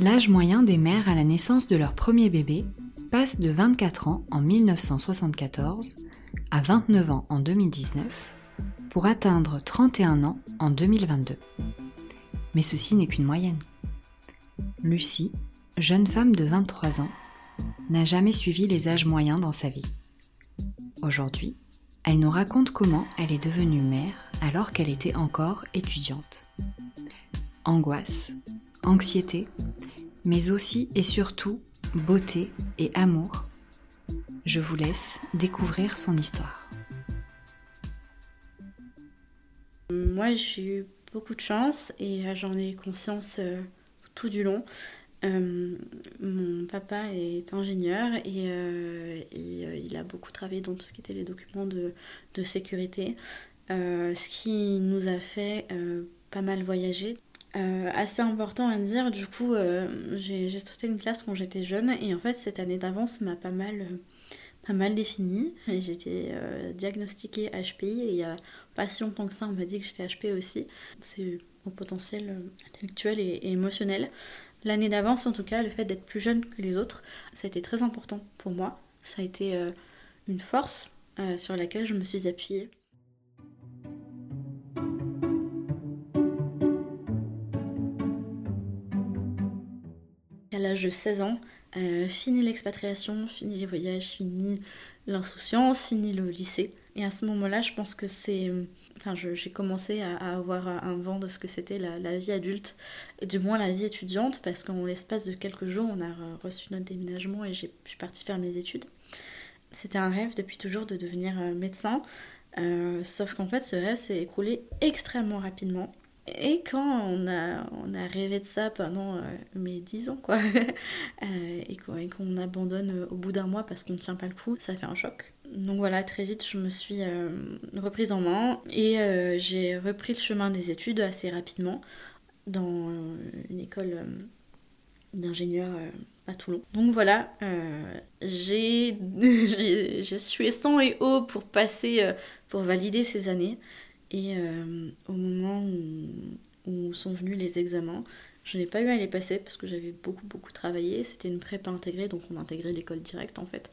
L'âge moyen des mères à la naissance de leur premier bébé passe de 24 ans en 1974 à 29 ans en 2019 pour atteindre 31 ans en 2022. Mais ceci n'est qu'une moyenne. Lucie, jeune femme de 23 ans, n'a jamais suivi les âges moyens dans sa vie. Aujourd'hui, elle nous raconte comment elle est devenue mère alors qu'elle était encore étudiante. Angoisse, anxiété, mais aussi et surtout beauté et amour. Je vous laisse découvrir son histoire. Moi, j'ai eu beaucoup de chance et euh, j'en ai conscience euh, tout du long. Euh, mon papa est ingénieur et, il a beaucoup travaillé dans tout ce qui était les documents de sécurité, ce qui nous a fait pas mal voyager. Assez important à dire, du coup, j'ai sauté une classe quand j'étais jeune et en fait, cette année d'avance m'a pas mal pas mal définie. J'étais euh, diagnostiquée HPI et il y a pas si longtemps que ça, on m'a dit que j'étais HP aussi. C'est mon potentiel euh, intellectuel et, émotionnel. L'année d'avance, en tout cas, le fait d'être plus jeune que les autres, ça a été très important pour moi. Ça a été euh, une force sur laquelle je me suis appuyée. À l'âge de 16 ans, euh, fini l'expatriation, fini les voyages, fini l'insouciance, fini le lycée. Et à ce moment-là, je pense que c'est. Enfin, j'ai commencé à, avoir un vent de ce que c'était la, vie adulte, et du moins la vie étudiante, parce qu'en l'espace de quelques jours, on a reçu notre déménagement et je suis partie faire mes études. C'était un rêve depuis toujours de devenir euh, médecin, euh, sauf qu'en fait, ce rêve s'est écroulé extrêmement rapidement. Et quand on a, on a rêvé de ça pendant euh, mes 10 ans, quoi, euh, et qu'on abandonne euh, au bout d'un mois parce qu'on ne tient pas le coup, ça fait un choc. Donc voilà, très vite, je me suis reprise en main et j'ai repris le chemin des études assez rapidement dans une école d'ingénieur à Toulon. Donc voilà, j'ai sué sang et eau pour passer, pour valider ces années. Et euh, au moment où, sont venus les examens, je n'ai pas eu à les passer parce que j'avais beaucoup beaucoup travaillé. C'était une prépa intégrée, donc on intégrait l'école directe en fait.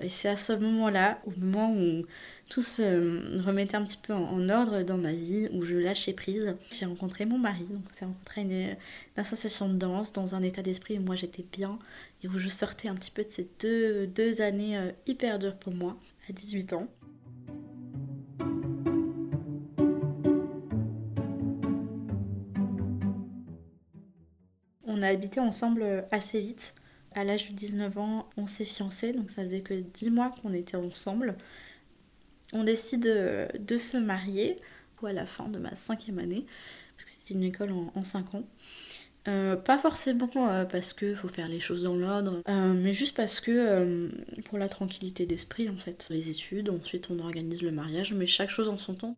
Et c'est à ce moment-là, au moment où tout se remettait un petit peu en, ordre dans ma vie, où je lâchais prise, j'ai rencontré mon mari. Donc j'ai rencontré une, une, association de danse dans un état d'esprit où moi j'étais bien et où je sortais un petit peu de ces deux, deux années euh, hyper dures pour moi à 18 ans. On a habité ensemble euh, assez vite. À l'âge de 19 ans, on s'est fiancés, donc ça faisait que 10 mois qu'on était ensemble. On décide euh, de, se marier ou à la fin de ma cinquième année, parce que c'était une école en, 5 ans. Euh, pas forcément parce qu'il faut faire les choses dans l'ordre, mais juste parce que pour la tranquillité d'esprit en fait. Les études, ensuite on organise le mariage, mais chaque chose en son temps.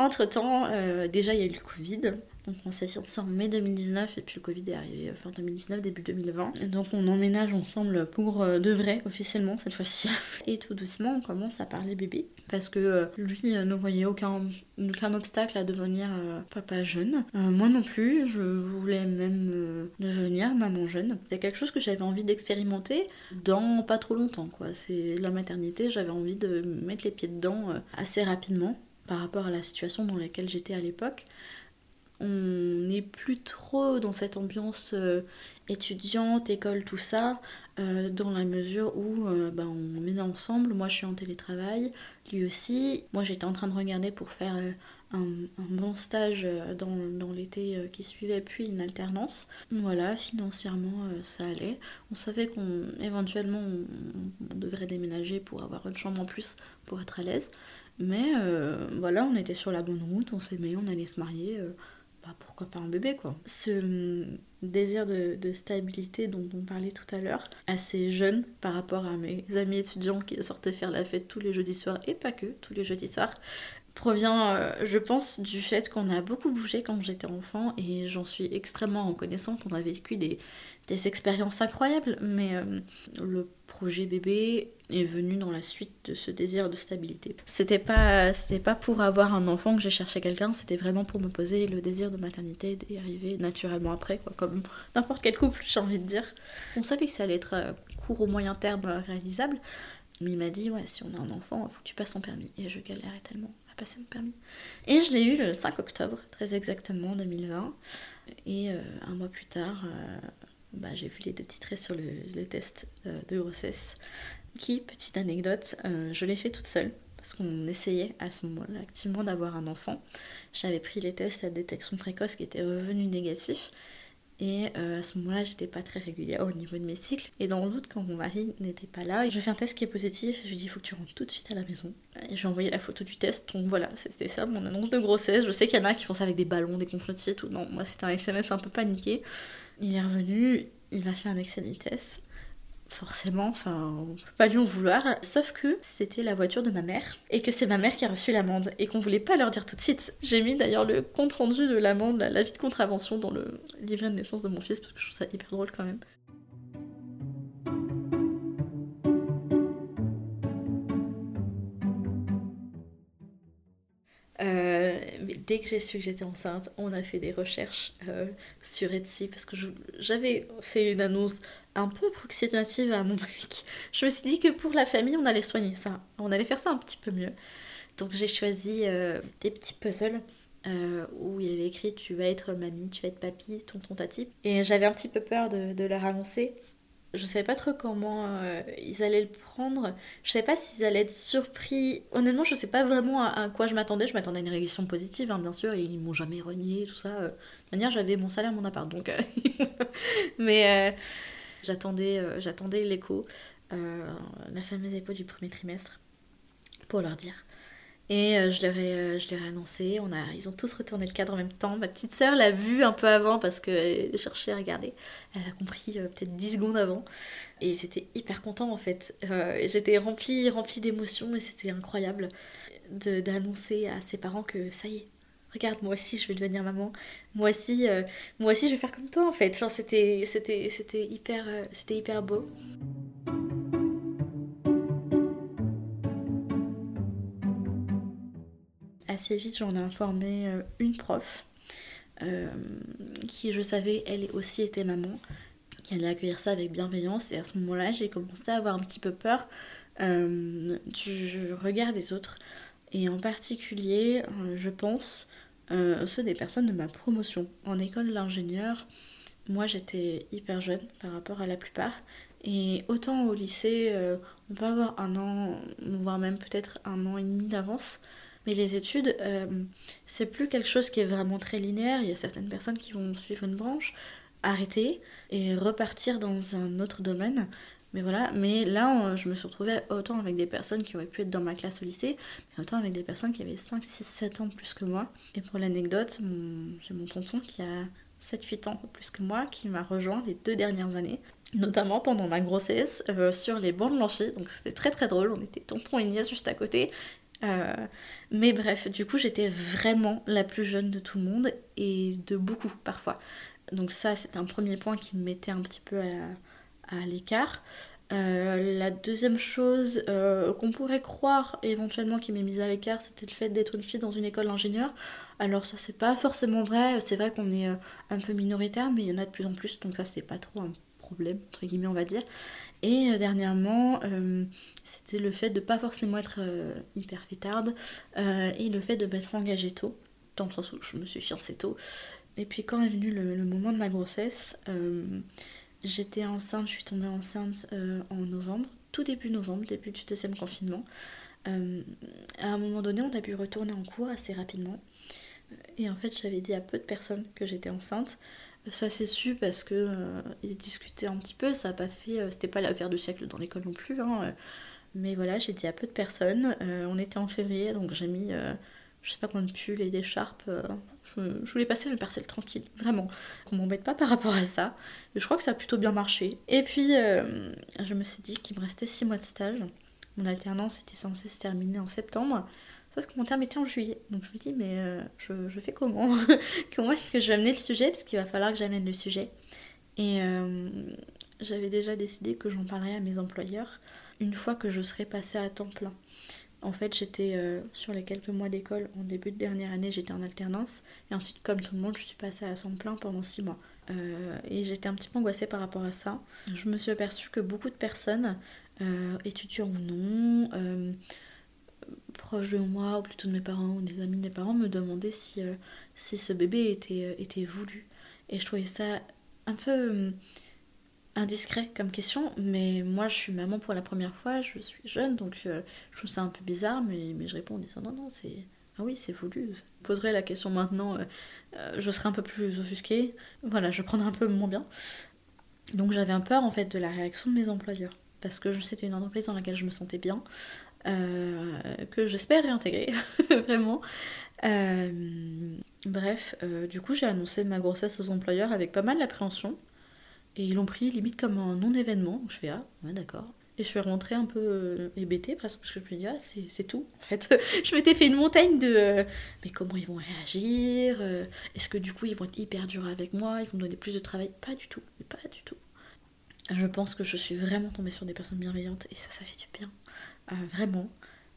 Entre-temps, euh, déjà, il y a eu le Covid. Donc on s'est fiancés en mai 2019 et puis le Covid est arrivé fin 2019, début 2020. donc on emménage ensemble pour euh, de vrai, officiellement cette fois-ci. Et tout doucement on commence à parler bébé. Parce que euh, lui ne voyait aucun, aucun obstacle à devenir papa jeune. moi non plus, je voulais même devenir maman jeune. C'est quelque chose que j'avais envie d'expérimenter dans pas trop longtemps. quoi. C'est la maternité, j'avais envie de mettre les pieds dedans assez rapidement par rapport à la situation dans laquelle j'étais à l'époque. On n'est plus trop dans cette ambiance euh, étudiante, école, tout ça, euh, dans la mesure où euh, ben, on est ensemble. Moi, je suis en télétravail, lui aussi. Moi, j'étais en train de regarder pour faire un, bon stage dans, l'été qui suivait, puis une alternance. Voilà, financièrement, ça allait. On savait qu'on éventuellement on devrait déménager pour avoir une chambre en plus pour être à l'aise. Mais voilà, on était sur la bonne route, on s'aimait, on allait se marier. bah, pourquoi pas un bébé quoi. Ce hum, désir de, de, stabilité dont on parlait tout à l'heure, assez jeune par rapport à mes amis étudiants qui sortaient faire la fête tous les jeudis soirs et pas que tous les jeudis soirs, provient, euh, je pense, du fait qu'on a beaucoup bougé quand j'étais enfant et j'en suis extrêmement reconnaissante. On a vécu des, des expériences incroyables, mais euh, le projet bébé est venu dans la suite de ce désir de stabilité. C'était pas, c'était pas pour avoir un enfant que j'ai cherché quelqu'un, c'était vraiment pour me poser le désir de maternité d'y arriver naturellement après, quoi, comme n'importe quel couple, j'ai envie de dire. On savait que ça allait être euh, court au moyen terme réalisable, mais il m'a dit, ouais, si on a un enfant, faut que tu passes ton permis. Et je galérais tellement passer mon permis. Et je l'ai eu le 5 octobre, très exactement 2020. Et euh, un mois plus tard, euh, bah, j'ai vu les deux petits traits sur le, test euh, de grossesse. Qui, petite anecdote, je l'ai fait toute seule parce qu'on essayait à ce moment-là activement d'avoir un enfant. J'avais pris les tests à détection précoce qui étaient revenus négatifs. Et euh, à ce moment-là, j'étais pas très régulière au niveau de mes cycles. Et dans l'autre, quand mon mari n'était pas là, je fais un test qui est positif. Je lui dis, il faut que tu rentres tout de suite à la maison. Et je lui ai envoyé la photo du test. Donc voilà, c'était ça mon annonce de grossesse. Je sais qu'il y en a qui font ça avec des ballons, des confettis et tout. Non, moi c'était un SMS un peu paniqué. Il est revenu, il a fait un excellent test forcément, enfin, on peut pas lui en vouloir. Sauf que c'était la voiture de ma mère et que c'est ma mère qui a reçu l'amende et qu'on voulait pas leur dire tout de suite. J'ai mis d'ailleurs le compte rendu de l'amende, l'avis de contravention dans le livret de naissance de mon fils parce que je trouve ça hyper drôle quand même. Dès que j'ai su que j'étais enceinte, on a fait des recherches euh, sur Etsy parce que j'avais fait une annonce un peu approximative à mon mec. Je me suis dit que pour la famille, on allait soigner ça. On allait faire ça un petit peu mieux. Donc j'ai choisi euh, des petits puzzles euh, où il y avait écrit tu vas être mamie, tu vas être papy, tonton tati. Et j'avais un petit peu peur de, de leur annoncer. Je savais pas trop comment euh, ils allaient le prendre. Je savais pas s'ils allaient être surpris. Honnêtement, je sais pas vraiment à, quoi je m'attendais. Je m'attendais à une réaction positive, hein, bien sûr. Et ils m'ont jamais renié, tout ça. De manière, j'avais mon salaire, mon appart. Donc. Mais J'attendais, euh, j'attendais l'écho, euh, la fameuse écho du premier trimestre, pour leur dire. Et euh, je, leur ai, je leur ai annoncé, on a, ils ont tous retourné le cadre en même temps. Ma petite sœur l'a vu un peu avant parce qu'elle cherchait à regarder. Elle a compris peut-être 10 secondes avant. Et c'était hyper content en fait. J'étais remplie, remplie d'émotions et c'était incroyable d'annoncer à ses parents que ça y est, regarde, moi aussi je vais devenir maman, moi aussi, euh, moi aussi je vais faire comme toi en fait. Enfin, c'était, hyper, euh, c'était hyper beau. Assez vite, j'en ai informé euh, une prof qui, je savais, elle aussi était maman, qui allait accueillir ça avec bienveillance. Et à ce moment-là, j'ai commencé à avoir un petit peu peur du regard des autres. Et en particulier, je pense, euh, ceux des personnes de ma promotion. En école d'ingénieur, moi j'étais hyper jeune par rapport à la plupart. Et autant au lycée, euh, on peut avoir un an, voire même peut-être un an et demi d'avance. Mais les études, euh, c'est plus quelque chose qui est vraiment très linéaire. Il y a certaines personnes qui vont suivre une branche, arrêter et repartir dans un autre domaine. Mais voilà, mais là, je me suis retrouvée autant avec des personnes qui auraient pu être dans ma classe au lycée, mais autant avec des personnes qui avaient 5, 6, 7 ans plus que moi. Et pour l'anecdote, j'ai mon tonton qui a 7-8 ans plus que moi, qui m'a rejoint les deux dernières années, notamment pendant ma grossesse, euh, sur les bancs de l'amphi. Donc c'était très très drôle, on était tonton et nièce juste à côté. Euh, mais bref, du coup, j'étais vraiment la plus jeune de tout le monde et de beaucoup parfois. Donc ça, c'est un premier point qui me mettait un petit peu à l'écart. Euh, la deuxième chose euh, qu'on pourrait croire éventuellement qui m'est mise à l'écart, c'était le fait d'être une fille dans une école d'ingénieur. Alors ça c'est pas forcément vrai, c'est vrai qu'on est un peu minoritaire, mais il y en a de plus en plus, donc ça c'est pas trop un problème, entre guillemets on va dire. Et dernièrement, c'était le fait de pas forcément être hyper fêtarde et le fait de m'être engagée tôt, dans le sens où je me suis fiancée tôt. Et puis quand est venu le, moment de ma grossesse, J'étais enceinte, je suis tombée enceinte euh, en novembre, tout début novembre, début du deuxième confinement. Euh, à un moment donné, on a pu retourner en cours assez rapidement. Et en fait, j'avais dit à peu de personnes que j'étais enceinte. Ça s'est su parce que euh, ils discutaient un petit peu, ça n'a pas fait, c'était pas l'affaire du siècle dans l'école non plus. Hein. Mais voilà, j'ai dit à peu de personnes. on était en février, donc j'ai mis je sais pas combien de pulls et d'écharpes. Euh, je, voulais passer le parcelle tranquille, vraiment. Qu'on m'embête pas par rapport à ça. Je crois que ça a plutôt bien marché. Et puis, euh, je me suis dit qu'il me restait 6 mois de stage. Mon alternance était censée se terminer en septembre. Sauf que mon terme était en juillet. Donc je me dis, mais euh, je, je, fais comment Comment est-ce que je vais amener le sujet? Parce qu'il va falloir que j'amène le sujet. Et j'avais déjà décidé que j'en parlerais à mes employeurs une fois que je serais passée à temps plein. En fait, j'étais euh, sur les quelques mois d'école, en début de dernière année, j'étais en alternance. Et ensuite, comme tout le monde, je suis passée à temps plein pendant six mois. Euh, et j'étais un petit peu angoissée par rapport à ça. Je me suis aperçue que beaucoup de personnes, euh, étudiants ou non, proches de moi, ou plutôt de mes parents, ou des amis de mes parents, me demandaient si, si ce bébé était, était voulu. Et je trouvais ça un peu indiscret comme question, mais moi je suis maman pour la première fois, je suis jeune, donc euh, je trouve ça un peu bizarre, mais, mais je réponds en disant non, non, c'est. Ah oui, c'est voulu. Je poserai la question maintenant, euh, euh, je serai un peu plus offusquée. Voilà, je prendrai un peu moins bien. Donc j'avais un peur en fait de la réaction de mes employeurs, parce que c'était une entreprise dans laquelle je me sentais bien, que j'espère réintégrer, vraiment. bref, du coup j'ai annoncé ma grossesse aux employeurs avec pas mal d'appréhension. Et ils l'ont pris limite comme un non-événement. Je fais ah, ouais, d'accord. Et je suis rentrée un peu euh, hébétée parce que je me suis dit, ah, c'est tout. En fait, je m'étais fait une montagne de euh, mais comment ils vont réagir euh, Est-ce que du coup ils vont être hyper durs avec moi Ils vont me donner plus de travail? Pas du tout, pas du tout. Je pense que je suis vraiment tombée sur des personnes bienveillantes et ça, ça fait du bien. vraiment.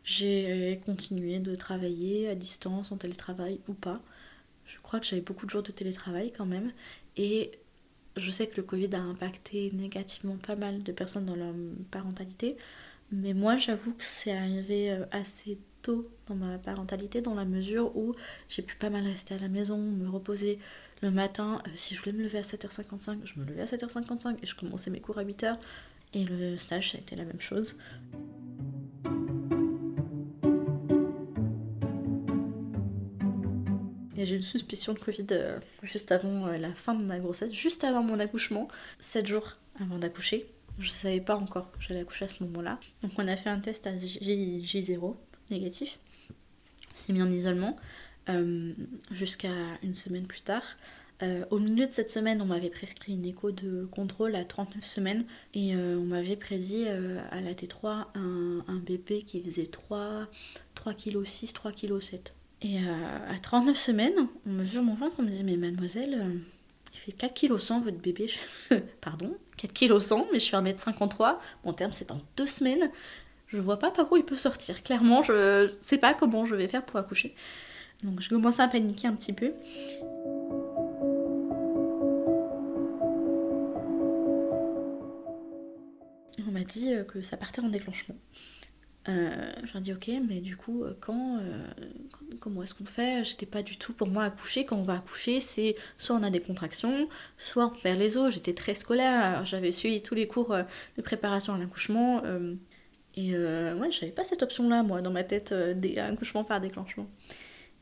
J'ai continué de travailler à distance, en télétravail ou pas. Je crois que j'avais beaucoup de jours de télétravail quand même. Et je sais que le Covid a impacté négativement pas mal de personnes dans leur parentalité, mais moi j'avoue que c'est arrivé euh, assez tôt dans ma parentalité, dans la mesure où j'ai pu pas mal rester à la maison, me reposer le matin. Euh, si je voulais me lever à 7h55, je me levais à 7h55 et je commençais mes cours à 8h. Et le stage, ça a été la même chose. j'ai une suspicion de Covid euh, juste avant euh, la fin de ma grossesse, juste avant mon accouchement, 7 jours avant d'accoucher. Je savais pas encore que j'allais accoucher à ce moment-là. Donc on a fait un test à J, 0 négatif. C'est mis en isolement jusqu'à une semaine plus tard. au milieu de cette semaine, on m'avait prescrit une écho de contrôle à 39 semaines et on m'avait prédit à la T3 un, un bébé qui faisait 3, 3 kg 6, 3 kg 7. Et euh, à 39 semaines, on mesure mon ventre, on me dit Mais mademoiselle, euh, il fait 4 kg 100 votre bébé. Pardon 4 kg 100, mais je fais 1m53. Mon terme, c'est en 2 semaines. Je vois pas par où il peut sortir. Clairement, je sais pas comment je vais faire pour accoucher. Donc je commence à paniquer un petit peu. On m'a dit euh, que ça partait en déclenchement. Euh, leur dis ok, mais du coup, euh, quand, euh, comment est-ce qu'on fait? J'étais pas du tout pour moi accoucher. Quand on va accoucher, c'est soit on a des contractions, soit on perd les os. J'étais très scolaire, j'avais suivi tous les cours de préparation à l'accouchement. et ouais, j'avais pas cette option-là, moi, dans ma tête, des par déclenchement.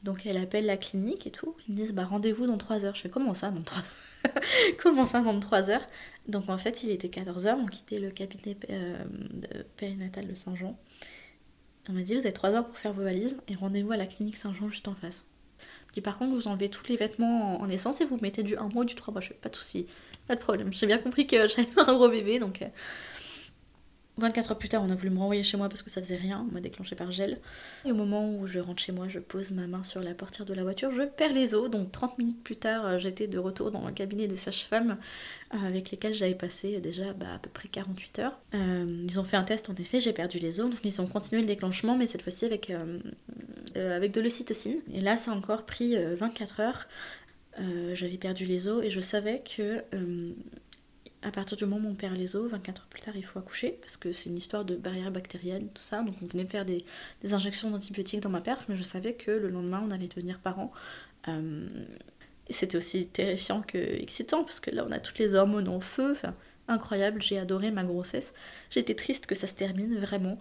Donc elle appelle la clinique et tout. Ils me disent bah rendez-vous dans 3 heures. Je fais comment ça dans 3 heures Comment ça dans 3 heures? Donc en fait il était 14h, on quittait le cabinet périnatal de Saint-Jean. On m'a dit vous avez 3 heures pour faire vos valises et rendez-vous à la clinique Saint-Jean juste en face. Puis par contre vous enlevez tous les vêtements en essence et vous mettez du 1 mois ou du 3 mois. Je fais pas de soucis, pas de problème. J'ai bien compris que faire un gros bébé donc... Euh, 24 heures plus tard, on a voulu me renvoyer chez moi parce que ça faisait rien, on m'a déclenché par gel. Et au moment où je rentre chez moi, je pose ma main sur la portière de la voiture, je perds les os. Donc 30 minutes plus tard, euh, j'étais de retour dans un cabinet des sages-femmes euh, avec lesquelles j'avais passé déjà bah, à peu près 48 heures. Euh, ils ont fait un test, en effet, j'ai perdu les os, donc ils ont continué le déclenchement, mais cette fois-ci avec, avec de l'ocytocine. Et là, ça a encore pris 24 heures. j'avais perdu les os et je savais que à partir du moment où on perd les os, 24 heures plus tard, il faut accoucher, parce que c'est une histoire de barrière bactérienne, tout ça. Donc on venait me faire des, injections d'antibiotiques dans ma perf, mais je savais que le lendemain, on allait devenir parent. Euh, c'était aussi terrifiant que excitant, parce que là, on a toutes les hormones en feu. Enfin, incroyable, j'ai adoré ma grossesse. J'étais triste que ça se termine, vraiment.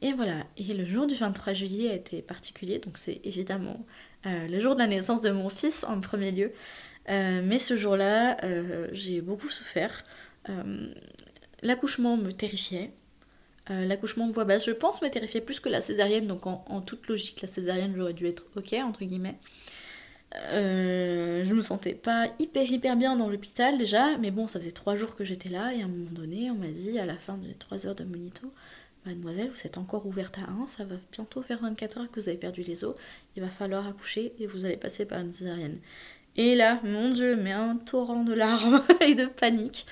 Et voilà, et le jour du 23 juillet a été particulier, donc c'est évidemment euh, le jour de la naissance de mon fils en premier lieu. Euh, mais ce jour-là, euh, j'ai beaucoup souffert. L'accouchement me terrifiait. L'accouchement de voix basse, je pense, m'a terrifié plus que la césarienne, donc en, toute logique, la césarienne, j'aurais dû être ok, entre guillemets. Euh, je me sentais pas hyper hyper bien dans l'hôpital déjà, mais bon, ça faisait trois jours que j'étais là et à un moment donné, on m'a dit à la fin des trois heures de monito, mademoiselle, vous êtes encore ouverte à 1, ça va bientôt faire 24 heures que vous avez perdu les os, il va falloir accoucher et vous allez passer par une césarienne. Et là, mon Dieu, mais un torrent de larmes et de panique.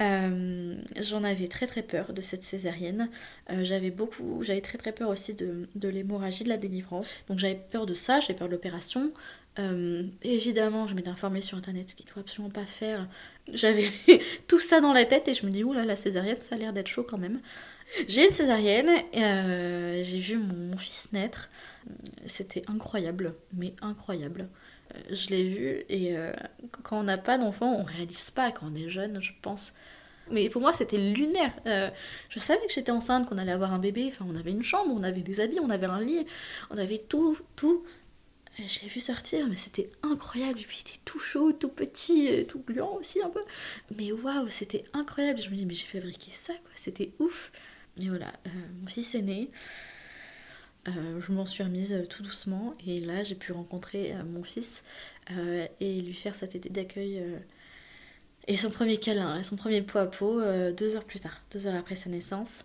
Euh, j'en avais très très peur de cette césarienne. Euh, j'avais beaucoup, j'avais très très peur aussi de, l'hémorragie, de la délivrance. Donc j'avais peur de ça, j'avais peur de l'opération. Euh, évidemment, je m'étais informée sur internet ce qu'il ne faut absolument pas faire. J'avais tout ça dans la tête et je me dis, oula, la césarienne, ça a l'air d'être chaud quand même. J'ai une césarienne, j'ai vu mon, fils naître. C'était incroyable, mais incroyable. Euh, je l'ai vu et quand on n'a pas d'enfant, on réalise pas quand on est jeune, je pense. Mais pour moi, c'était lunaire. je savais que j'étais enceinte, qu'on allait avoir un bébé. Enfin, on avait une chambre, on avait des habits, on avait un lit, on avait tout, tout je l'ai vu sortir, mais c'était incroyable. Et puis il était tout chaud, tout petit, tout gluant aussi un peu. Mais waouh, c'était incroyable. Je me dis, mais j'ai fabriqué ça, quoi. C'était ouf. Et voilà, euh, mon fils est né. Euh, je m'en suis remise euh, tout doucement. Et là, j'ai pu rencontrer mon fils et lui faire sa tétée d'accueil. et son premier câlin, et son premier pot à pot, deux heures plus tard, deux heures après sa naissance.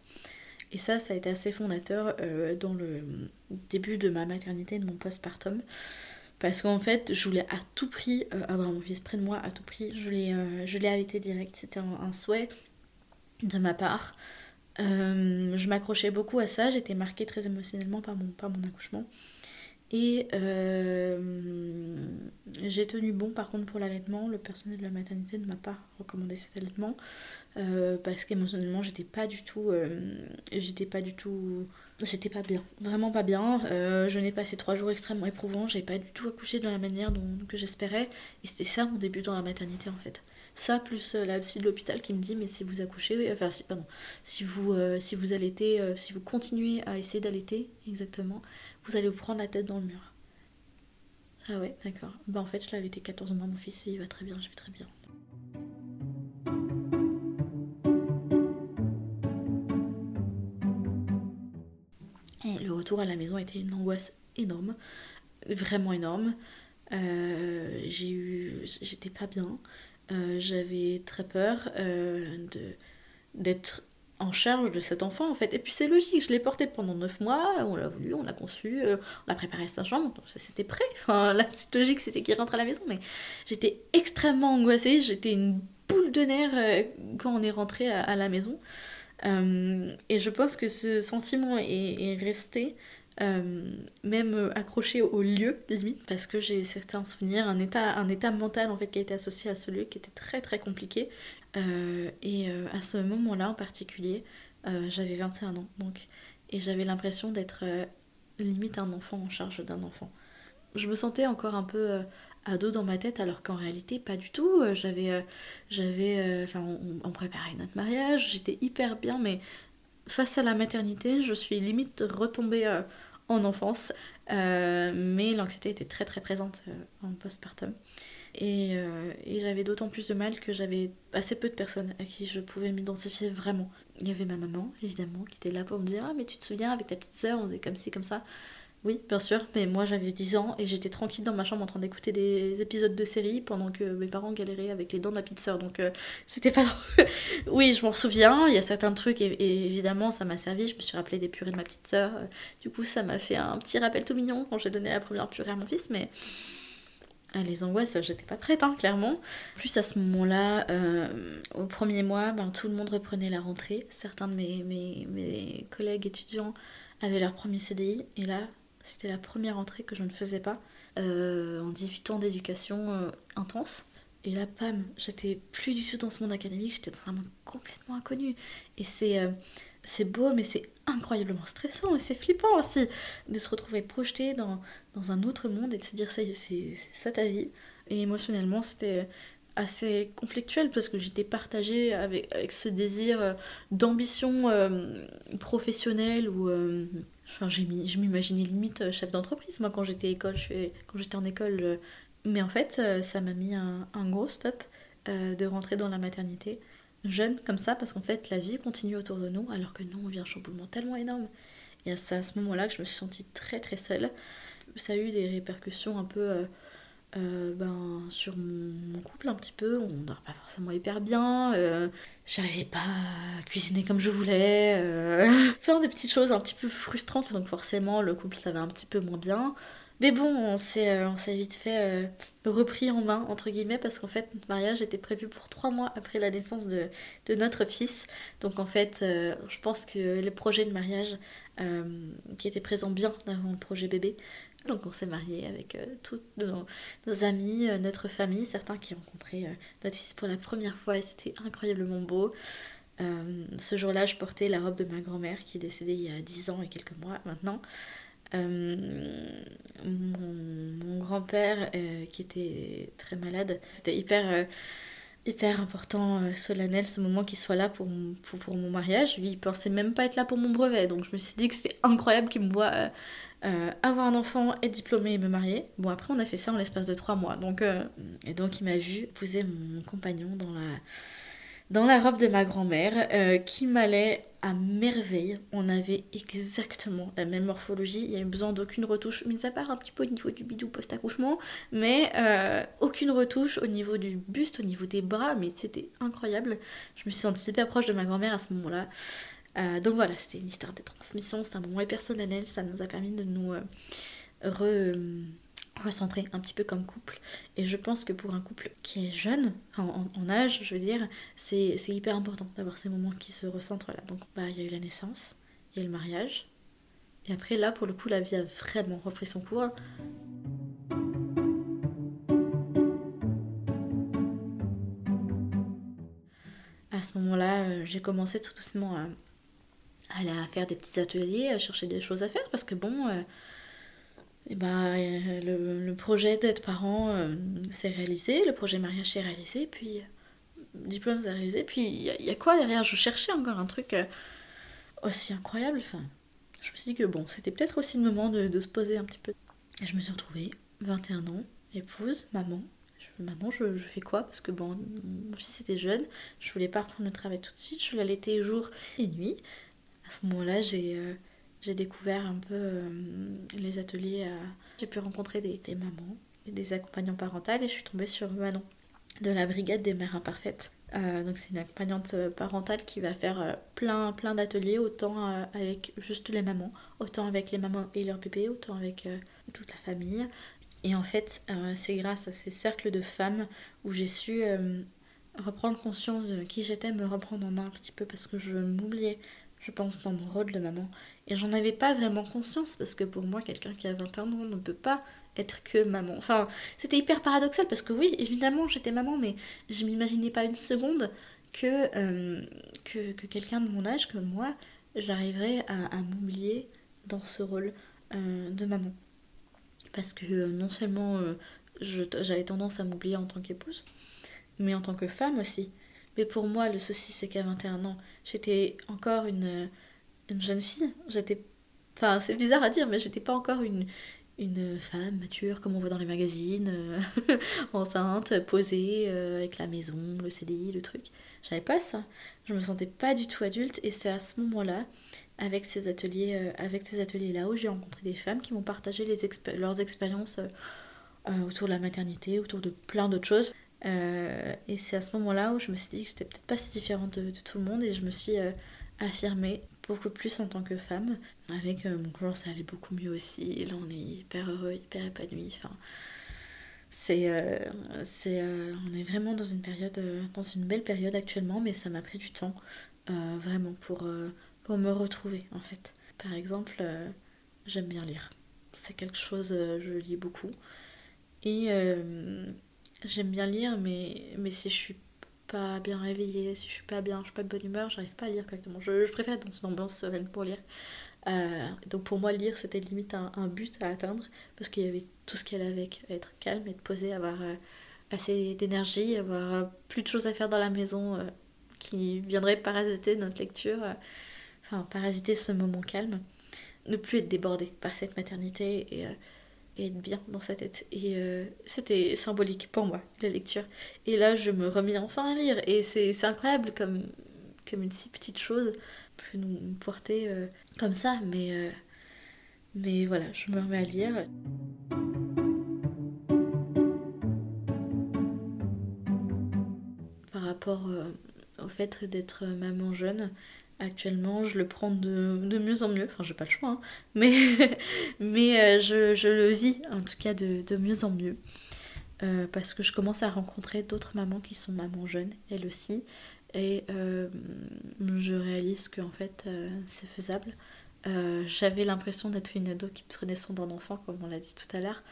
Et ça, ça a été assez fondateur euh, dans le début de ma maternité et de mon postpartum. Parce qu'en fait, je voulais à tout prix euh, avoir mon fils près de moi, à tout prix. Je l'ai, euh, arrêté direct. C'était un, souhait de ma part. Je m'accrochais beaucoup à ça. J'étais marquée très émotionnellement par mon, par mon accouchement. Et j'ai tenu bon par contre pour l'allaitement. Le personnel de la maternité ne m'a pas recommandé cet allaitement. Euh, parce qu'émotionnellement j'étais pas du tout euh, j'étais pas du tout j'étais pas bien vraiment pas bien euh, je n'ai passé trois jours extrêmement éprouvants j'avais pas du tout accouché de la manière dont que j'espérais et c'était ça mon début dans la maternité en fait ça plus la psy de l'hôpital qui me dit mais si vous accouchez enfin si pardon si vous vous allaitez si vous continuez à essayer d'allaiter exactement vous allez vous prendre la tête dans le mur ah ouais d'accord bah en fait je l'ai allaité 14 mois mon fils et il va très bien je vais très bien retour à la maison était une angoisse énorme, vraiment énorme. Euh, j'ai eu, j'étais pas bien. Euh, j'avais très peur euh, de d'être en charge de cet enfant en fait. Et puis c'est logique, je l'ai porté pendant 9 mois, on l'a voulu, on l'a conçu, on a préparé sa chambre, c'était prêt. Enfin, la suite logique c'était qu'il rentre à la maison, mais j'étais extrêmement angoissée, j'étais une boule de nerfs quand on est rentré à la maison. Euh, et je pense que ce sentiment est, resté, euh, même accroché au lieu, limite, parce que j'ai certains souvenirs, un état, un état mental en fait qui a été associé à ce lieu qui était très très compliqué. Euh, et à ce moment-là en particulier, j'avais 21 ans, donc, et j'avais l'impression d'être limite un enfant en charge d'un enfant. Je me sentais encore un peu ado dans ma tête alors qu'en réalité pas du tout euh, j'avais euh, j'avais euh, enfin on, préparait notre mariage j'étais hyper bien mais face à la maternité je suis limite retombée en enfance mais l'anxiété était très très présente en postpartum. Et, et j'avais d'autant plus de mal que j'avais assez peu de personnes à qui je pouvais m'identifier vraiment. Il y avait ma maman évidemment qui était là pour me dire ah mais tu te souviens avec ta petite sœur on faisait comme ci comme ça oui, bien sûr, mais moi j'avais 10 ans et j'étais tranquille dans ma chambre en train d'écouter des épisodes de série pendant que mes parents galéraient avec les dents de ma petite sœur. Donc euh, c'était pas. oui, je m'en souviens, il y a certains trucs et, évidemment ça m'a servi. Je me suis rappelé des purées de ma petite sœur. Du coup, ça m'a fait un petit rappel tout mignon quand j'ai donné la première purée à mon fils, mais. Ah, les angoisses, j'étais pas prête, hein, clairement. Plus à ce moment-là, euh, au premier mois, ben, tout le monde reprenait la rentrée. Certains de mes, mes, mes collègues étudiants avaient leur premier CDI, et là, c'était la première entrée que je ne faisais pas euh, en 18 ans d'éducation euh, intense. Et là, pam, j'étais plus du tout dans ce monde académique, j'étais dans un monde complètement inconnu. Et c'est euh, beau, mais c'est incroyablement stressant et c'est flippant aussi de se retrouver projeté dans, un autre monde et de se dire ça c'est ça ta vie. Et émotionnellement, c'était assez conflictuel parce que j'étais partagée avec ce désir d'ambition professionnelle ou Enfin, je m'imaginais limite euh, chef d'entreprise, moi, quand j'étais école, quand j'étais en école. Euh, mais en fait, euh, ça m'a mis un, gros stop de rentrer dans la maternité. jeune comme ça parce qu'en fait la vie continue autour de nous alors que nous on vit un chamboulement tellement énorme. Et c'est à ce moment-là que je me suis sentie très très seule. Ça a eu des répercussions un peu euh, ben, sur mon, couple un petit peu. On dort pas forcément hyper bien. Euh, j'arrivais pas à cuisiner comme je voulais. faire des petites choses un petit peu frustrantes. Donc forcément le couple ça va un petit peu moins bien. Mais bon, on s'est, euh, vite fait euh, repris en main, entre guillemets, parce qu'en fait, notre mariage était prévu pour trois mois après la naissance de, de notre fils. Donc en fait, euh, je pense que le projet de mariage, qui était présent bien avant le projet bébé, donc on s'est marié avec tous nos, nos, amis, notre famille, certains qui ont rencontré notre fils pour la première fois et c'était incroyablement beau. ce jour-là, je portais la robe de ma grand-mère qui est décédée il y a dix ans et quelques mois maintenant. Euh, mon, grand-père euh, qui était très malade, c'était hyper, euh, hyper important, solennel ce moment qu'il soit là pour, pour, pour, mon mariage. Lui, il pensait même pas être là pour mon brevet, donc je me suis dit que c'était incroyable qu'il me voit avoir un enfant, être diplômé et me marier. Bon, après, on a fait ça en l'espace de trois mois. Donc, et donc, il m'a vu épouser mon compagnon dans la, dans la robe de ma grand-mère, qui m'allait à merveille. On avait exactement la même morphologie. Il n'y a eu besoin d'aucune retouche, mais ça part un petit peu au niveau du bidou post-accouchement, mais euh, aucune retouche au niveau du buste, au niveau des bras, mais c'était incroyable. Je me suis sentie proche de ma grand-mère à ce moment-là. Euh, donc voilà, c'était une histoire de transmission, c'était un moment personnel, ça nous a permis de nous euh, re recentrer un petit peu comme couple. Et je pense que pour un couple qui est jeune, en, âge, je veux dire, c'est hyper important d'avoir ces moments qui se recentrent là. Donc bah il y a eu la naissance, il y a eu le mariage. Et après là, pour le coup, la vie a vraiment repris son cours. À ce moment-là, euh, j'ai commencé tout doucement à, à faire des petits ateliers, à chercher des choses à faire, parce que bon, euh, et ben, le, projet d'être parent euh, s'est réalisé, le projet mariage s'est réalisé, puis euh, diplôme s'est réalisé, puis il y, a quoi derrière? Je cherchais encore un truc aussi incroyable. Enfin, je me suis dit que bon, c'était peut-être aussi le moment de, se poser un petit peu. Et je me suis retrouvée, 21 ans, épouse, maman. maintenant, je, fais quoi? Parce que bon, mon fils était jeune, je voulais pas reprendre le travail tout de suite, je l'allaitais jour et nuit. À ce moment-là, j'ai j'ai découvert un peu euh, les ateliers. J'ai pu rencontrer des, des mamans, des accompagnants parentales et je suis tombée sur Manon de la Brigade des mères imparfaites. Euh, donc c'est une accompagnante euh, parentale qui va faire plein, plein d'ateliers, autant avec juste les mamans, autant avec les mamans et leurs bébés, autant avec toute la famille. Et en fait, c'est grâce à ces cercles de femmes où j'ai su reprendre conscience de qui j'étais, me reprendre en main un petit peu parce que je m'oubliais, je pense, dans mon rôle de maman. Et j'en avais pas vraiment conscience parce que pour moi, quelqu'un qui a 21 ans ne peut pas être que maman. Enfin, c'était hyper paradoxal parce que oui, évidemment, j'étais maman, mais je m'imaginais pas une seconde que, euh, que, quelqu'un de mon âge, comme moi, j'arriverais à, m'oublier dans ce rôle euh, de maman. Parce que euh, non seulement j'avais tendance à m'oublier en tant qu'épouse, mais en tant que femme aussi. Mais pour moi, le souci, c'est qu'à 21 ans, j'étais encore une une jeune fille. J'étais. Enfin, c'est bizarre à dire, mais j'étais pas encore une, une femme mature comme on voit dans les magazines, euh, enceinte, posée, euh, avec la maison, le CDI, le truc. J'avais pas ça. Je me sentais pas du tout adulte et c'est à ce moment-là, avec ces euh, ateliers-là, où j'ai rencontré des femmes qui m'ont partagé leurs expériences autour de la maternité, autour de plein d'autres choses. Et c'est à ce moment-là où je me suis dit que j'étais peut-être pas si différente de, tout le monde et je me suis affirmée beaucoup plus en tant que femme. Avec euh, mon conjoint, ça allait beaucoup mieux aussi. Là, on est hyper heureux, hyper épanoui. Enfin, c'est, euh, c'est, euh, on est vraiment dans une période, dans une belle période actuellement, mais ça m'a pris du temps, vraiment, pour, pour me retrouver, en fait. Par exemple, j'aime bien lire. C'est quelque chose, je lis beaucoup. Et j'aime bien lire, mais, mais si je suis pas bien réveillée, si je suis pas bien, je suis pas de bonne humeur, j'arrive pas à lire correctement. Je, préfère être dans une ambiance sereine pour lire. Euh, donc pour moi, lire, c'était limite un, but à atteindre, parce qu'il y avait tout ce qui allait avec, être calme, être posé, avoir euh, assez d'énergie, avoir euh, plus de choses à faire dans la maison qui viendraient parasiter notre lecture, enfin parasiter ce moment calme, ne plus être débordé par cette maternité et et être bien dans sa tête. Et euh, c'était symbolique pour moi, la lecture. Et là, je me remis enfin à lire. Et c'est incroyable comme, comme une si petite chose peut nous porter euh, comme ça. Mais, euh, mais voilà, je me remets à lire. Par rapport au fait d'être maman jeune, Actuellement, je le prends de, de mieux en mieux. Enfin, j'ai pas le choix, hein. mais, mais euh, je, je, le vis en tout cas de, de mieux en mieux. Euh, parce que je commence à rencontrer d'autres mamans qui sont mamans jeunes, elles aussi. Et euh, je réalise qu'en fait, c'est faisable. J'avais l'impression d'être une ado qui prenait soin d'un enfant, comme on l'a dit tout à l'heure.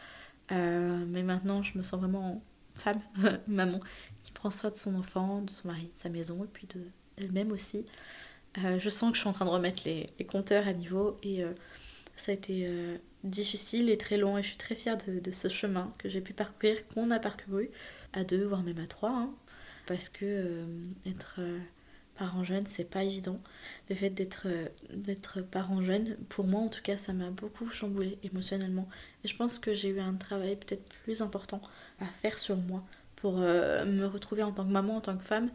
mais maintenant, je me sens vraiment femme, maman, qui prend soin de son enfant, de son mari, de sa maison, et puis d'elle-même aussi. Euh, je sens que je suis en train de remettre les, compteurs à niveau et euh, ça a été euh, difficile et très long et je suis très fière de, ce chemin que j'ai pu parcourir, qu'on a parcouru à deux, voire même à trois, hein. parce que être parent jeune, c'est pas évident. Le fait d'être d'être parent jeune, pour moi en tout cas, ça m'a beaucoup chamboulé émotionnellement. Et je pense que j'ai eu un travail peut-être plus important à faire sur moi pour me retrouver en tant que maman, en tant que femme,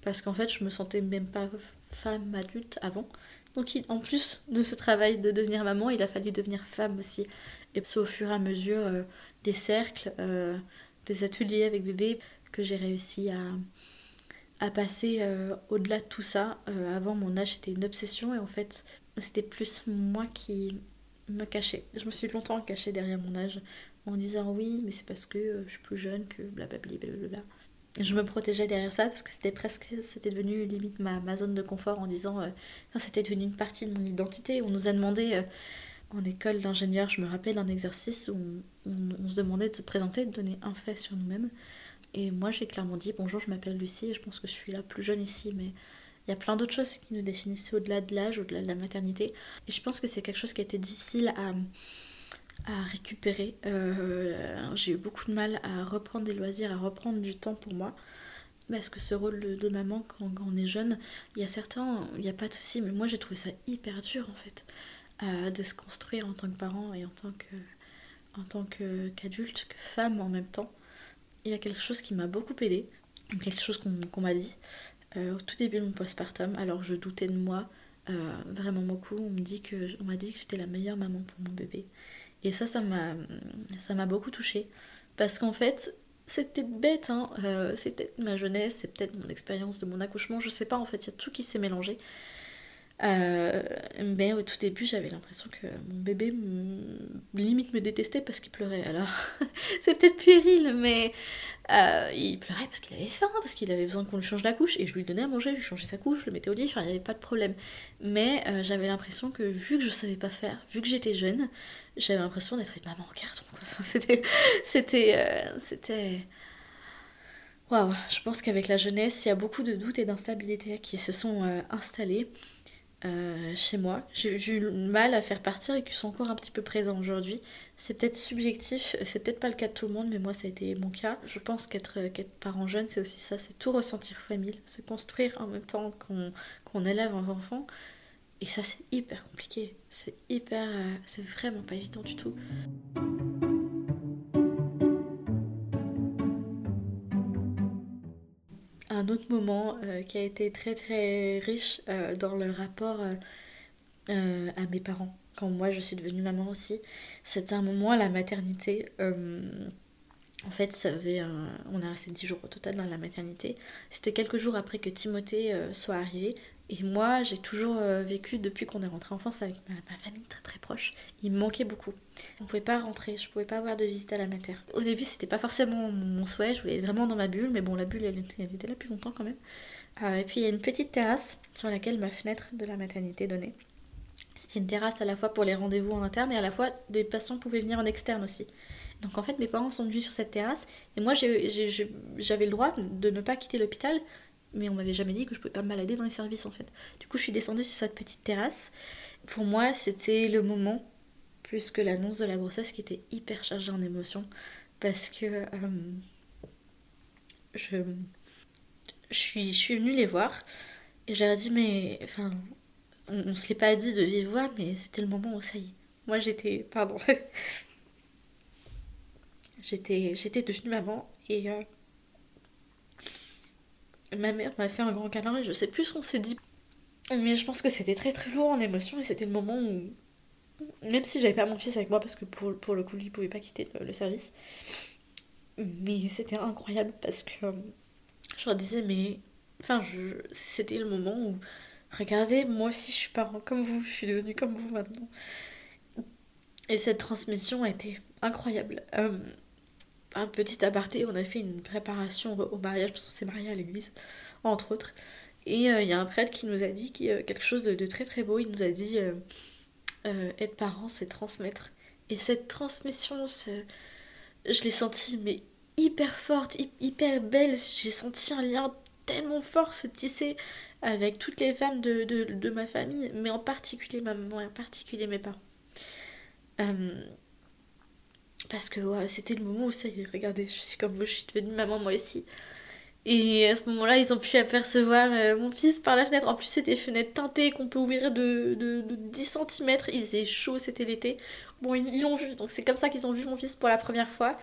parce qu'en fait, je me sentais même pas femme adulte avant. Donc en plus de ce travail de devenir maman, il a fallu devenir femme aussi. Et c'est au fur et à mesure euh, des cercles, euh, des ateliers avec bébé que j'ai réussi à, à passer euh, au-delà de tout ça. avant mon âge c'était une obsession et en fait c'était plus moi qui me cachais. Je me suis longtemps cachée derrière mon âge en disant oui mais c'est parce que je suis plus jeune que blablabla. Bla je me protégeais derrière ça parce que c'était presque, c'était devenu limite ma, ma, zone de confort en disant, euh, c'était devenu une partie de mon identité. On nous a demandé euh, en école d'ingénieur, je me rappelle d'un exercice où on, se demandait de se présenter, de donner un fait sur nous-mêmes. Et moi j'ai clairement dit, bonjour, je m'appelle Lucie et je pense que je suis la plus jeune ici, mais il y a plein d'autres choses qui nous définissaient au-delà de l'âge, au-delà de la maternité. Et je pense que c'est quelque chose qui a été difficile à à récupérer. Euh, j'ai eu beaucoup de mal à reprendre des loisirs, à reprendre du temps pour moi. Parce que ce rôle de, maman, quand, on est jeune, il y a certains, il n'y a pas de souci, mais moi j'ai trouvé ça hyper dur en fait, euh, de se construire en tant que parent et en tant que qu'adulte, que, femme en même temps. Il y a quelque chose qui m'a beaucoup aidé, quelque chose qu'on m'a dit euh, au tout début de mon postpartum, alors je doutais de moi vraiment beaucoup. On me dit que on m'a dit que j'étais la meilleure maman pour mon bébé. Et ça, ça m'a, beaucoup touchée. Parce qu'en fait, c'est peut-être bête, hein, euh, c'est peut-être ma jeunesse, c'est peut-être mon expérience de mon accouchement, je sais pas, en fait, il y a tout qui s'est mélangé. Euh, mais au tout début, j'avais l'impression que mon bébé limite me détestait parce qu'il pleurait. Alors, c'est peut-être puéril, mais euh, il pleurait parce qu'il avait faim, parce qu'il avait besoin qu'on lui change la couche, et je lui donnais à manger, je lui changeais sa couche, je le mettais au lit, il n'y avait pas de problème. Mais j'avais l'impression que vu que je savais pas faire, vu que j'étais jeune, j'avais l'impression d'être une maman en carton. C'était. C'était. Euh, c'était. Waouh, je pense qu'avec la jeunesse, il y a beaucoup de doutes et d'instabilités qui se sont euh, installés euh, chez moi. J'ai eu mal à faire partir et qui sont encore un petit peu présents aujourd'hui. C'est peut-être subjectif, c'est peut-être pas le cas de tout le monde, mais moi ça a été mon cas. Je pense qu'être parent jeune, c'est aussi ça, c'est tout ressentir famille, se construire en même temps qu'on élève un enfant. Et ça, c'est hyper compliqué. C'est hyper. Euh, c'est vraiment pas évident du tout. Un autre moment euh, qui a été très très riche euh, dans le rapport à mes parents, quand moi je suis devenue maman aussi, c'était un moment la maternité. En fait, ça faisait. On a resté 10 jours au total dans la maternité. C'était quelques jours après que Timothée soit arrivé. Et moi, j'ai toujours euh, vécu depuis qu'on est rentré en France avec ma, famille très très proche. Il me manquait beaucoup. On pouvait pas rentrer, je pouvais pas avoir de visite à la mater. Au début, c'était pas forcément mon souhait, je voulais être vraiment dans ma bulle, mais bon, la bulle, elle, était là depuis longtemps quand même. Euh, et puis, il y a une petite terrasse sur laquelle ma fenêtre de la maternité donnait. C'était une terrasse à la fois pour les rendez-vous en interne et à la fois des patients pouvaient venir en externe aussi. Donc en fait, mes parents sont venus sur cette terrasse et moi j'avais le droit de ne pas quitter l'hôpital mais on m'avait jamais dit que je pouvais pas me balader dans les services en fait. Du coup, je suis descendue sur cette petite terrasse. Pour moi, c'était le moment, plus que l'annonce de la grossesse, qui était hyper chargée en émotions, parce que euh, je, je, suis, je venue les voir et j'avais dit, mais enfin, on, on se l'est pas dit de vive voix, mais c'était le moment où ça y est. Moi, j'étais, pardon, j'étais, j'étais devenue maman et euh, ma mère m'a fait un grand câlin et je sais plus ce qu'on s'est dit. Mais je pense que c'était très très lourd en émotion et c'était le moment où, même si j'avais pas mon fils avec moi parce que pour, le coup lui pouvait pas quitter le, service, mais c'était incroyable parce que euh, je leur disais mais, enfin je, c'était le moment où, regardez moi aussi je suis parent comme vous, je suis devenue comme vous maintenant. Et cette transmission a été incroyable. Euh, un petit aparté, on a fait une préparation au mariage parce qu'on s'est marié à l'église, entre autres. Et euh, il y a un prêtre qui nous a dit euh, quelque chose de, très très beau. Il nous a dit être parent, c'est transmettre. Et cette transmission, je l'ai sentie mais hyper forte, hyper belle. J'ai senti un lien tellement fort se tisser avec toutes les femmes de, de, de ma famille, mais en particulier ma maman en particulier mes parents. Parce que c'était le moment où ça y est, regardez, je suis comme vous, je suis devenue maman moi aussi. Et à ce moment-là, ils ont pu apercevoir euh, mon fils par la fenêtre. En plus, c'était fenêtre teintée qu'on peut ouvrir de, de, 10 cm. Il faisait chaud, c'était l'été. Bon, ils l'ont vu, donc c'est comme ça qu'ils ont vu mon fils pour la première fois.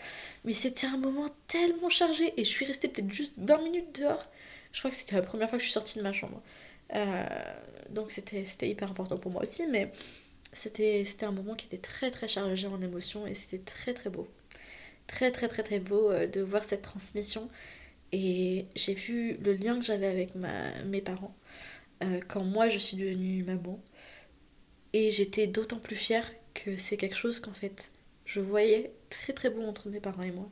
Mais c'était un moment tellement chargé. Et je suis restée peut-être juste 20 minutes dehors. Je crois que c'était la première fois que je suis sortie de ma chambre. Euh, donc c'était hyper important pour moi aussi. Mais c'était un moment qui était très très chargé en émotions et c'était très très beau. Très très très très beau euh, de voir cette transmission. Et j'ai vu le lien que j'avais avec ma, mes parents euh, quand moi je suis devenue maman. Et j'étais d'autant plus fière que c'est quelque chose qu'en fait je voyais très très beau entre mes parents et moi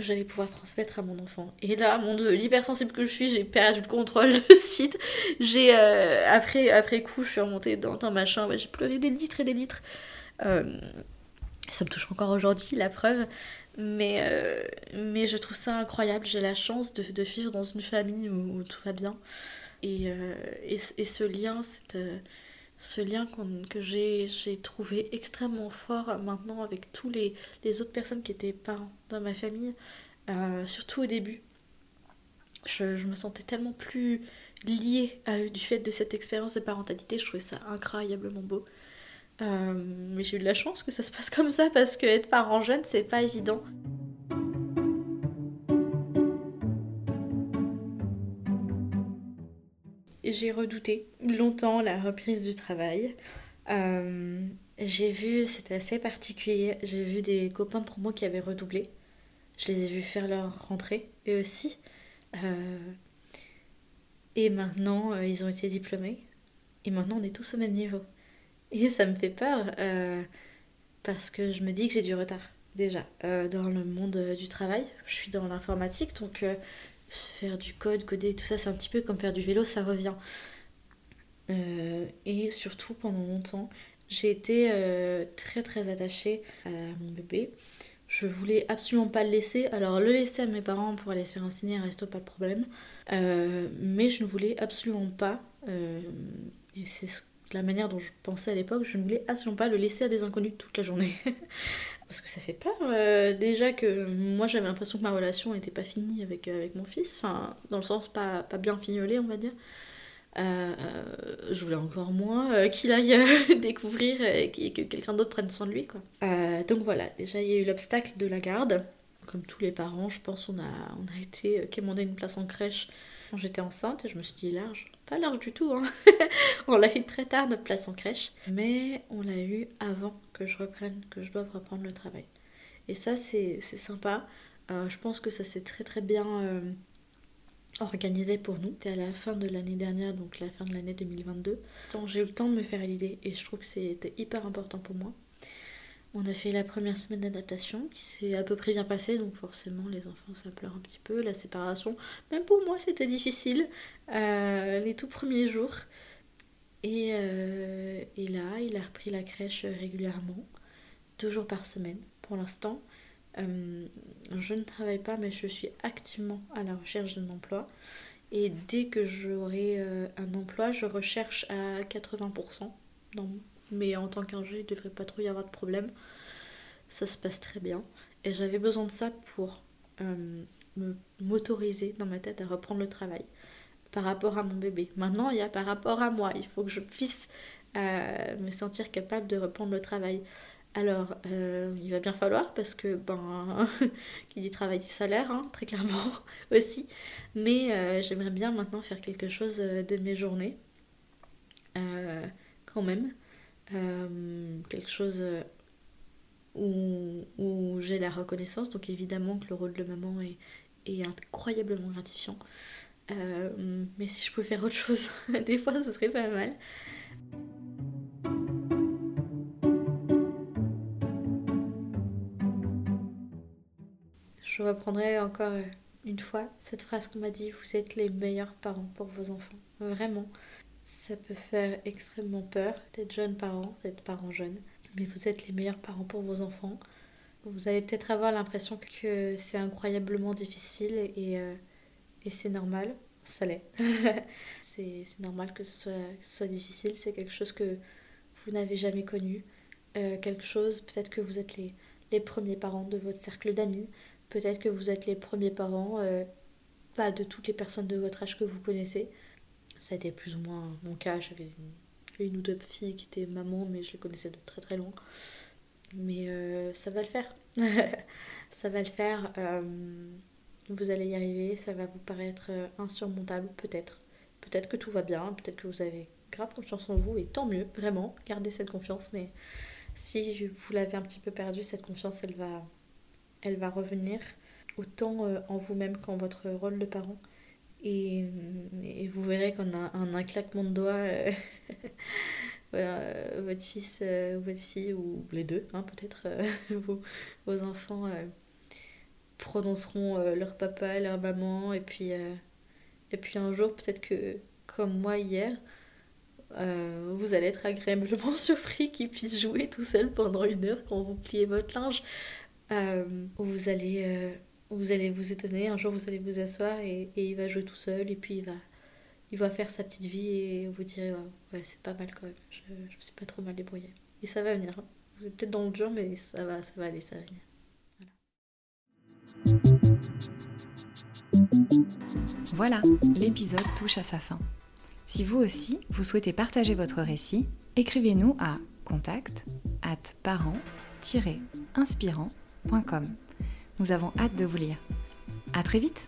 j'allais pouvoir transmettre à mon enfant. Et là, mon dieu, l'hypersensible que je suis, j'ai perdu le contrôle de suite. J'ai, euh, après, après coup, je suis remontée dans, dans ma chambre, j'ai pleuré des litres et des litres. Euh, ça me touche encore aujourd'hui, la preuve. Mais, euh, mais je trouve ça incroyable. J'ai la chance de, de, vivre dans une famille où, tout va bien. Et, et, et ce lien, cette ce lien que j'ai trouvé extrêmement fort maintenant avec tous les, les, autres personnes qui étaient parents dans ma famille, euh, surtout au début. Je, je, me sentais tellement plus liée à eux du fait de cette expérience de parentalité, je trouvais ça incroyablement beau. Euh, mais j'ai eu de la chance que ça se passe comme ça parce que être parent jeune, c'est pas évident. J'ai redouté longtemps la reprise du travail. Euh, j'ai vu, c'était assez particulier, j'ai vu des copains de promo qui avaient redoublé. Je les ai vus faire leur rentrée, eux aussi. Euh, et maintenant, euh, ils ont été diplômés. Et maintenant, on est tous au même niveau. Et ça me fait peur parce que je me dis que j'ai du retard déjà dans le monde du travail. Je suis dans l'informatique, donc faire du code, coder, tout ça, c'est un petit peu comme faire du vélo, ça revient. Euh, et surtout, pendant longtemps, j'ai été euh, très très attachée à mon bébé. Je voulais absolument pas le laisser. Alors, le laisser à mes parents pour aller se faire un resto, pas de problème. Euh, mais je ne voulais absolument pas, et c'est la manière dont je pensais à l'époque, je ne voulais absolument pas le laisser à des inconnus toute la journée. parce que ça fait peur. Euh, déjà que moi j'avais l'impression que ma relation n'était pas finie avec, euh, avec mon fils, enfin dans le sens pas, pas bien fignolé on va dire. Euh, je voulais encore moins qu'il aille découvrir et que quelqu'un d'autre prenne soin de lui quoi. donc voilà, déjà il y a eu l'obstacle de la garde. Comme tous les parents, je pense on a, on a été quémander une place en crèche quand j'étais enceinte et je me suis dit large. Pas large du tout, hein. on l'a eu très tard notre place en crèche, mais on l'a eu avant que je reprenne, que je doive reprendre le travail. Et ça c'est sympa. Euh, je pense que ça s'est très très bien euh, organisé pour nous. C'était à la fin de l'année dernière, donc la fin de l'année 2022. J'ai eu le temps de me faire l'idée et je trouve que c'était hyper important pour moi. On a fait la première semaine d'adaptation qui s'est à peu près bien passée, donc forcément les enfants ça pleure un petit peu, la séparation. Même pour moi c'était difficile euh, les tout premiers jours. Et, euh, et, là, il a repris la crèche régulièrement, deux jours par semaine pour l'instant. Euh, je ne travaille pas, mais je suis activement à la recherche d'un emploi. Et dès que j'aurai un emploi, je recherche à 80% dans mais en tant qu'ingé, il ne devrait pas trop y avoir de problème. Ça se passe très bien. Et j'avais besoin de ça pour euh, m'autoriser dans ma tête à reprendre le travail par rapport à mon bébé. Maintenant, il y a par rapport à moi. Il faut que je puisse euh, me sentir capable de reprendre le travail. Alors, euh, il va bien falloir parce que, ben, qui dit travail dit salaire, hein, très clairement aussi. Mais euh, j'aimerais bien maintenant faire quelque chose de mes journées, quand même. Quelque chose où, où j'ai la reconnaissance. Donc évidemment que le rôle de maman est, est incroyablement gratifiant. mais si je pouvais faire autre chose, des fois, ce serait pas mal. Je reprendrai encore une fois cette phrase qu'on m'a dit, vous êtes les meilleurs parents pour vos enfants. Vraiment. Ça peut faire extrêmement peur d'être jeune parent, d'être parent jeune. Mais vous êtes les meilleurs parents pour vos enfants. Vous allez peut-être avoir l'impression que c'est incroyablement difficile et, euh, et c'est normal. Ça l'est. c'est normal que ce, soit, soit difficile. C'est quelque chose que vous n'avez jamais connu. Euh, quelque chose, peut-être que vous êtes les, les premiers parents de votre cercle d'amis. Peut-être que vous êtes les premiers parents, euh, pas de toutes les personnes de votre âge que vous connaissez. Ça a été plus ou moins mon cas. J'avais une, ou deux filles qui étaient mamans, mais je les connaissais de très très loin. Mais euh, ça va le faire. ça va le faire. Euh, vous allez y arriver. Ça va vous paraître insurmontable, peut-être. Peut-être que tout va bien. Peut-être que vous avez grave confiance en vous. Et tant mieux, vraiment. Gardez cette confiance. Mais si vous l'avez un petit peu perdue, cette confiance, elle va, revenir autant euh, en vous-même qu'en votre rôle de parent. Et, vous verrez qu'en un, un, claquement de doigts, euh, euh, votre fils ou votre fille, ou les deux, hein, peut-être, vos, vos, enfants prononceront leur papa, leur maman, et puis, et puis un jour, peut-être que, comme moi hier, vous allez être agréablement surpris qu'il puisse jouer tout seul pendant une heure quand vous pliez votre linge. Euh, vous allez, euh, vous allez vous étonner. Un jour, vous allez vous asseoir et, et, il va jouer tout seul et puis il va, il va faire sa petite vie et vous direz ouais, c'est pas mal quand même. Je, je me suis pas trop mal débrouillée. Et ça va venir. Hein. Vous êtes peut-être dans le dur, mais ça va, ça va aller, ça va venir. Voilà, l'épisode touche à sa fin. Si vous aussi, vous souhaitez partager votre récit, écrivez-nous à contact at parent-inspirant nous avons hâte de vous lire. À très vite